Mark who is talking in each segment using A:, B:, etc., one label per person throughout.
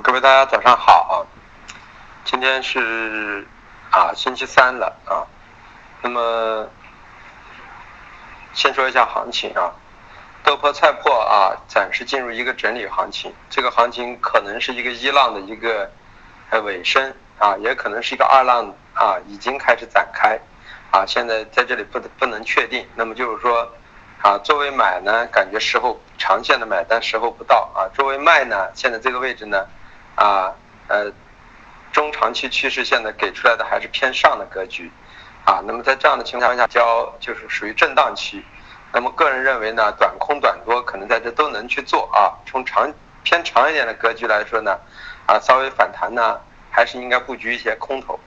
A: 各位大家早上好！今天是啊星期三了啊。那么先说一下行情啊，豆粕菜粕啊暂时进入一个整理行情，这个行情可能是一个一浪的一个呃尾声啊，也可能是一个二浪啊已经开始展开啊，现在在这里不不能确定。那么就是说。啊，作为买呢，感觉时候长线的买单时候不到啊。作为卖呢，现在这个位置呢，啊呃，中长期趋势线呢给出来的还是偏上的格局，啊，那么在这样的情况下，交就是属于震荡期。那么个人认为呢，短空短多可能在这都能去做啊。从长偏长一点的格局来说呢，啊稍微反弹呢，还是应该布局一些空头。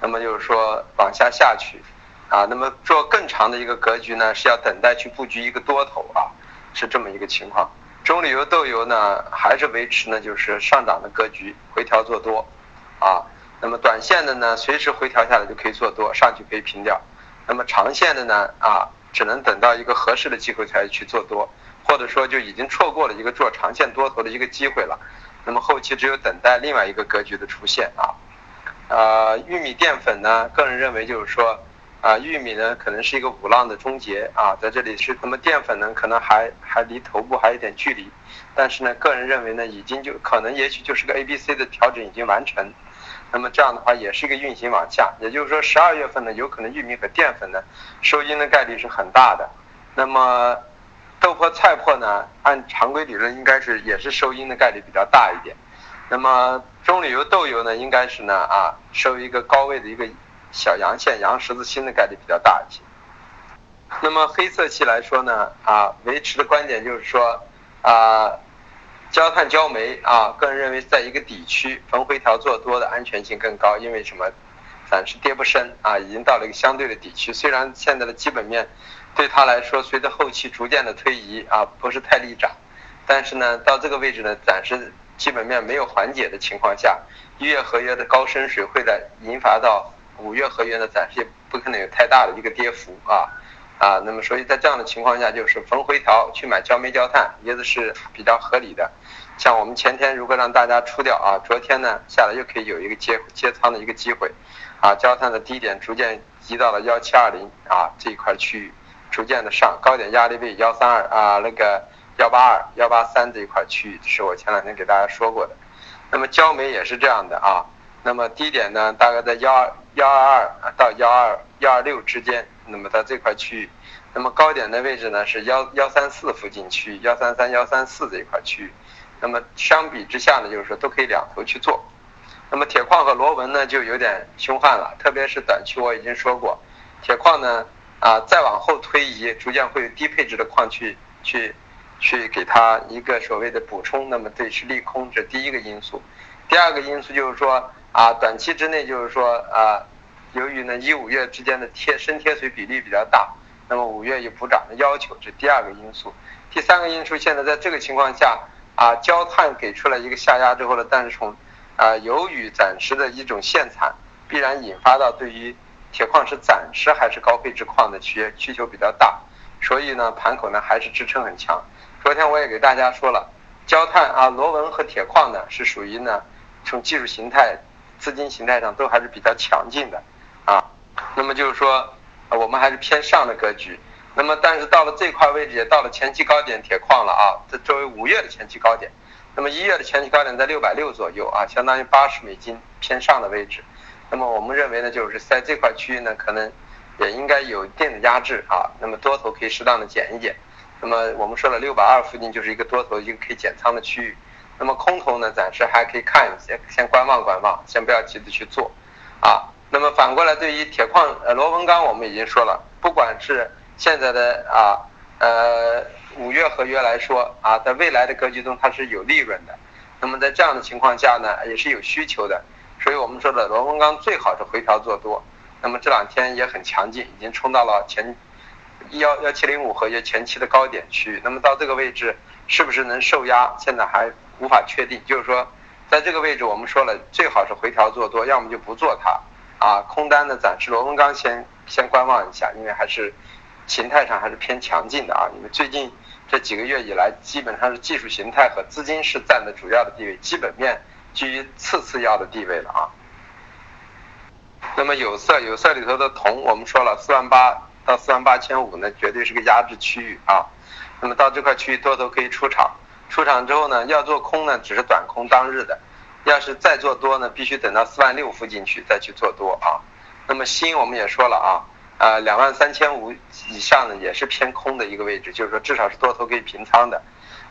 A: 那么就是说往下下去。啊，那么做更长的一个格局呢，是要等待去布局一个多头啊，是这么一个情况。中旅游豆油呢，还是维持呢就是上涨的格局，回调做多，啊，那么短线的呢，随时回调下来就可以做多，上去可以平掉。那么长线的呢，啊，只能等到一个合适的机会才去做多，或者说就已经错过了一个做长线多头的一个机会了。那么后期只有等待另外一个格局的出现啊。呃，玉米淀粉呢，个人认为就是说。啊，玉米呢可能是一个五浪的终结啊，在这里是那么淀粉呢可能还还离头部还有点距离，但是呢个人认为呢已经就可能也许就是个 A B C 的调整已经完成，那么这样的话也是一个运行往下，也就是说十二月份呢有可能玉米和淀粉呢收阴的概率是很大的，那么豆粕菜粕呢按常规理论应该是也是收阴的概率比较大一点，那么棕榈油豆油呢应该是呢啊收一个高位的一个。小阳线、阳十字星的概率比较大一些。那么黑色系来说呢，啊，维持的观点就是说，啊，焦炭、焦煤啊，个人认为在一个底区逢回调做多的安全性更高，因为什么？暂时跌不深啊，已经到了一个相对的底区。虽然现在的基本面对它来说，随着后期逐渐的推移啊，不是太利涨，但是呢，到这个位置呢，暂时基本面没有缓解的情况下，一月合约的高升水会在引发到。五月合约呢，暂时也不可能有太大的一个跌幅啊啊，那么所以在这样的情况下，就是逢回调去买焦煤焦炭，也是比较合理的。像我们前天如果让大家出掉啊，昨天呢下来又可以有一个接接仓的一个机会啊，焦炭的低点逐渐移到了幺七二零啊这一块区域，逐渐的上高点压力位幺三二啊那个幺八二幺八三这一块区域是我前两天给大家说过的。那么焦煤也是这样的啊。那么低点呢，大概在幺二幺二二到幺二幺二六之间。那么在这块区域，那么高点的位置呢是幺幺三四附近区域，幺三三幺三四这一块区域。那么相比之下呢，就是说都可以两头去做。那么铁矿和螺纹呢就有点凶悍了，特别是短期我已经说过，铁矿呢啊再往后推移，逐渐会有低配置的矿去去去给它一个所谓的补充。那么这是利空，这第一个因素。第二个因素就是说。啊，短期之内就是说啊，由于呢一五月之间的贴深贴水比例比较大，那么五月有补涨的要求，这第二个因素。第三个因素，现在在这个情况下啊，焦炭给出了一个下压之后的但是从啊，由于暂时的一种限产，必然引发到对于铁矿石暂时还是高配置矿的需需求比较大，所以呢盘口呢还是支撑很强。昨天我也给大家说了，焦炭啊螺纹和铁矿呢是属于呢从技术形态。资金形态上都还是比较强劲的，啊，那么就是说，我们还是偏上的格局。那么，但是到了这块位置，也到了前期高点铁矿了啊。这作为五月的前期高点，那么一月的前期高点在六百六左右啊，相当于八十美金偏上的位置。那么我们认为呢，就是在这块区域呢，可能也应该有一定的压制啊。那么多头可以适当的减一减。那么我们说了，六百二附近就是一个多头一个可以减仓的区域。那么空头呢，暂时还可以看一些，先观望观望，先不要急着去做，啊。那么反过来，对于铁矿呃螺纹钢，我们已经说了，不管是现在的啊呃五月合约来说啊，在未来的格局中它是有利润的。那么在这样的情况下呢，也是有需求的。所以我们说的螺纹钢最好是回调做多。那么这两天也很强劲，已经冲到了前幺幺七零五合约前期的高点区域。那么到这个位置是不是能受压？现在还。无法确定，就是说，在这个位置，我们说了，最好是回调做多，要么就不做它，啊，空单呢，暂时螺纹钢先先观望一下，因为还是形态上还是偏强劲的啊，因为最近这几个月以来，基本上是技术形态和资金是占的主要的地位，基本面居于次次要的地位了啊。那么有色有色里头的铜，我们说了四万八到四万八千五呢，绝对是个压制区域啊。那么到这块区域多头可以出场，出场之后呢，要做空呢只是短空当日的，要是再做多呢，必须等到四万六附近去再去做多啊。那么新我们也说了啊，呃两万三千五以上呢也是偏空的一个位置，就是说至少是多头可以平仓的。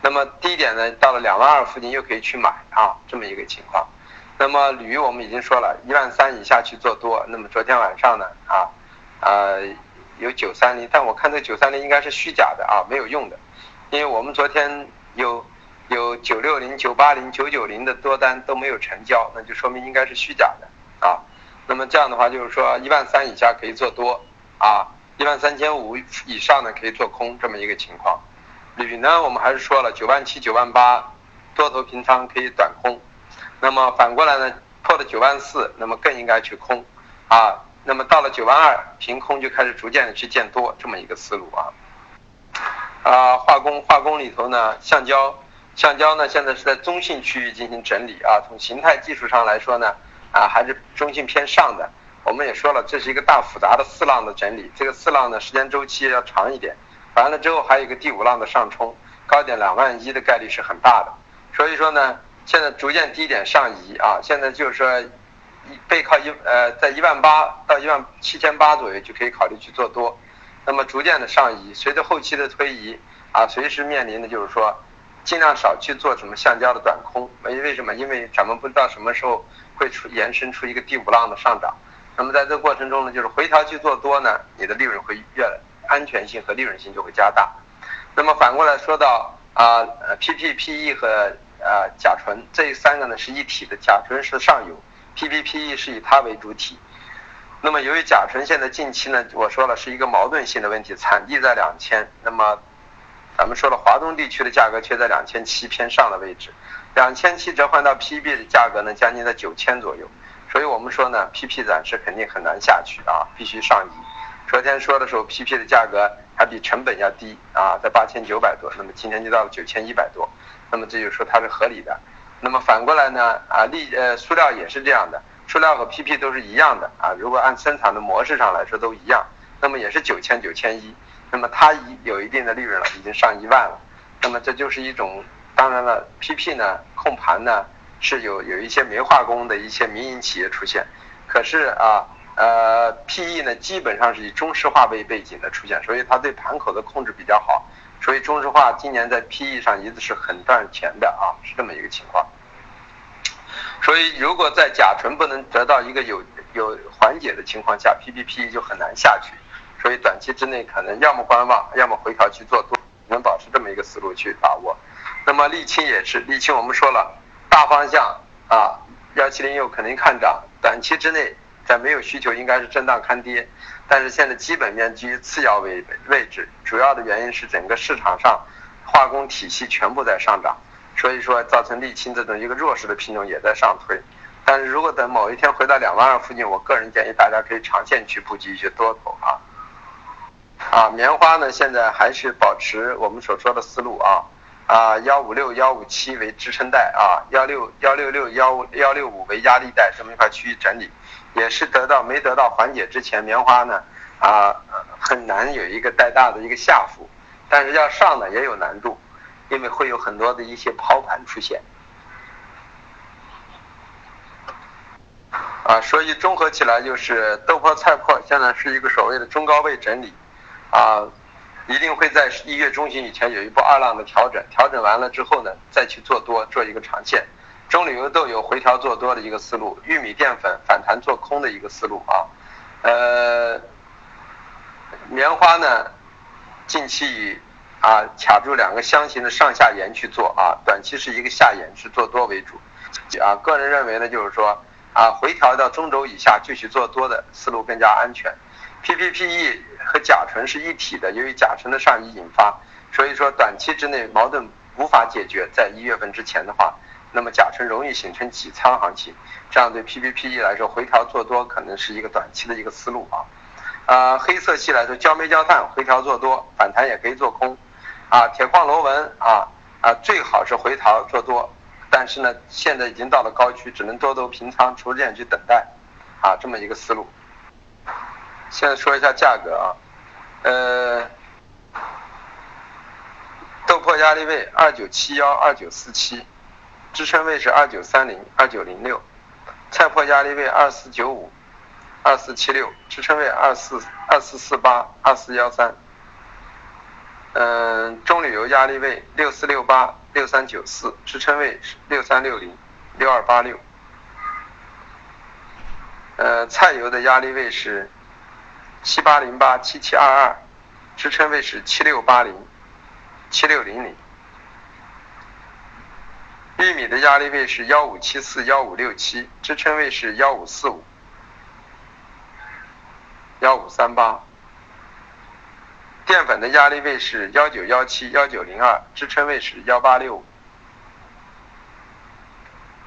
A: 那么低点呢到了两万二附近又可以去买啊，这么一个情况。那么铝我们已经说了一万三以下去做多。那么昨天晚上呢啊，呃有九三零，但我看这九三零应该是虚假的啊，没有用的，因为我们昨天有有九六零、九八零、九九零的多单都没有成交，那就说明应该是虚假的啊。那么这样的话就是说一万三以下可以做多啊，一万三千五以上呢可以做空这么一个情况。铝呢我们还是说了九万七、九万八多头平仓可以短空。那么反过来呢，破了九万四，那么更应该去空，啊，那么到了九万二，平空就开始逐渐的去见多，这么一个思路啊。啊，化工化工里头呢，橡胶，橡胶呢现在是在中性区域进行整理啊，从形态技术上来说呢，啊还是中性偏上的。我们也说了，这是一个大复杂的四浪的整理，这个四浪呢时间周期要长一点，完了之后还有一个第五浪的上冲，高点两万一的概率是很大的，所以说呢。现在逐渐低点上移啊，现在就是说，背靠一呃，在一万八到一万七千八左右就可以考虑去做多，那么逐渐的上移，随着后期的推移啊，随时面临的就是说，尽量少去做什么橡胶的短空，为为什么？因为咱们不知道什么时候会出延伸出一个第五浪的上涨，那么在这过程中呢，就是回调去做多呢，你的利润会越安全性和利润性就会加大，那么反过来说到啊，P P P E 和呃，甲醇这三个呢是一体的，甲醇是上游，PPPE 是以它为主体。那么由于甲醇现在近期呢，我说了是一个矛盾性的问题，产地在两千，那么咱们说了华东地区的价格却在两千七偏上的位置，两千七折换到 PB 的价格呢将近在九千左右，所以我们说呢，PP 暂时肯定很难下去啊，必须上移。昨天说的时候，PP 的价格还比成本要低啊，在八千九百多，那么今天就到了九千一百多。那么这就说它是合理的，那么反过来呢？啊，利呃塑料也是这样的，塑料和 PP 都是一样的啊。如果按生产的模式上来说都一样，那么也是九千九千一，那么它已有一定的利润了，已经上一万了。那么这就是一种，当然了，PP 呢控盘呢是有有一些煤化工的一些民营企业出现，可是啊呃 PE 呢基本上是以中石化为背景的出现，所以它对盘口的控制比较好。所以中石化今年在 PE 上一直是很赚钱的啊，是这么一个情况。所以如果在甲醇不能得到一个有有缓解的情况下，P P P 就很难下去。所以短期之内可能要么观望，要么回调去做多，能保持这么一个思路去把握。那么沥青也是，沥青我们说了，大方向啊，幺七零六肯定看涨，短期之内在没有需求应该是震荡看跌。但是现在基本面居于次要位位置，主要的原因是整个市场上化工体系全部在上涨，所以说造成沥青这种一个弱势的品种也在上推。但是如果等某一天回到两万二附近，我个人建议大家可以长线去布局一些多头啊。啊，棉花呢现在还是保持我们所说的思路啊，啊幺五六幺五七为支撑带啊，幺六幺六六幺幺六五为压力带，这么一块区域整理。也是得到没得到缓解之前，棉花呢啊很难有一个带大的一个下浮，但是要上呢也有难度，因为会有很多的一些抛盘出现，啊，所以综合起来就是豆粕菜粕现在是一个所谓的中高位整理，啊，一定会在一月中旬以前有一波二浪的调整，调整完了之后呢再去做多做一个长线。中铝油豆有回调做多的一个思路，玉米淀粉反弹做空的一个思路啊，呃，棉花呢，近期以啊卡住两个箱型的上下沿去做啊，短期是一个下沿是做多为主，啊，个人认为呢就是说啊回调到中轴以下继续做多的思路更加安全，PPPE 和甲醇是一体的，由于甲醇的上移引发，所以说短期之内矛盾无法解决，在一月份之前的话。那么甲醇容易形成挤仓行情，这样对 PPPE 来说回调做多可能是一个短期的一个思路啊。啊，黑色系来说，焦煤焦炭回调做多，反弹也可以做空。啊，铁矿螺纹啊啊，最好是回调做多，但是呢，现在已经到了高区，只能多头平仓，逐渐去等待，啊，这么一个思路。现在说一下价格啊，呃，豆粕压力位二九七幺、二九四七，支撑位是二九三零、二九零六，菜粕压力位二四九五、二四七六，支撑位二四二四四八、二四幺三。嗯，中铝油压力位六四六八、六三九四，支撑位是六三六零、六二八六。呃，菜油的压力位是。七八零八七七二二，支撑位是七六八零七六零零。玉米的压力位是幺五七四幺五六七，支撑位是幺五四五幺五三八。淀粉的压力位是幺九幺七幺九零二，支撑位是幺八六五。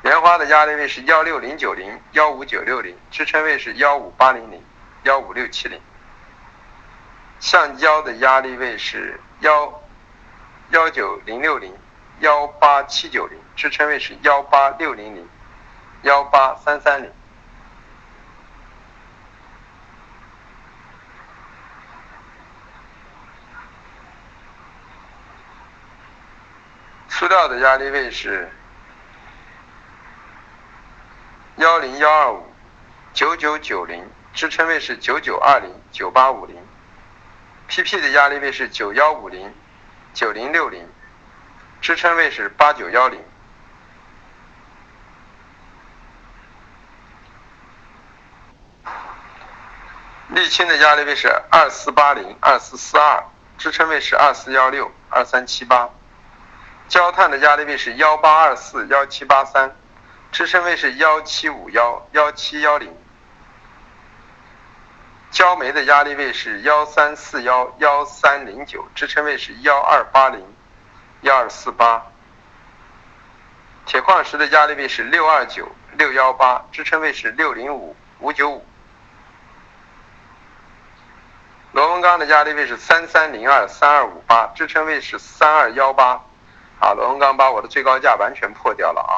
A: 棉花的压力位是幺六零九零幺五九六零，支撑位是幺五八零零。幺五六七零，橡胶的压力位是幺幺九零六零幺八七九零，支撑位是幺八六零零幺八三三零。塑料的压力位是幺零幺二五九九九零。支撑位是九九二零九八五零，PP 的压力位是九幺五零九零六零，支撑位是八九幺零。沥青的压力位是二四八零二四四二，支撑位是二四幺六二三七八。焦炭的压力位是幺八二四幺七八三，支撑位是幺七五幺幺七幺零。焦煤的压力位是幺三四幺幺三零九，支撑位是幺二八零幺二四八。铁矿石的压力位是六二九六幺八，支撑位是六零五五九五。螺纹钢的压力位是三三零二三二五八，支撑位是三二幺八。啊，螺纹钢把我的最高价完全破掉了啊。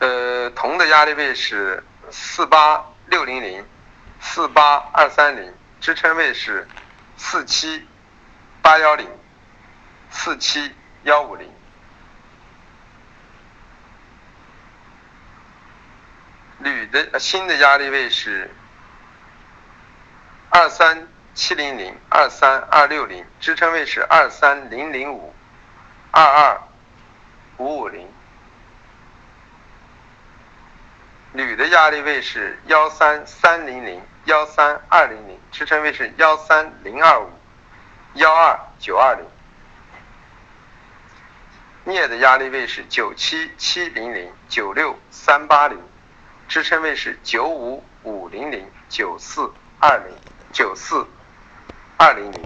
A: 呃，铜的压力位是四八六零零。四八二三零支撑位是四七八幺零四七幺五零，铝的新的压力位是二三七零零二三二六零支撑位是二三零零五二二五五零。铝的压力位是幺三三零零幺三二零零，支撑位是幺三零二五幺二九二零。镍的压力位是九七七零零九六三八零，支撑位是九五五零零九四二零九四二零零。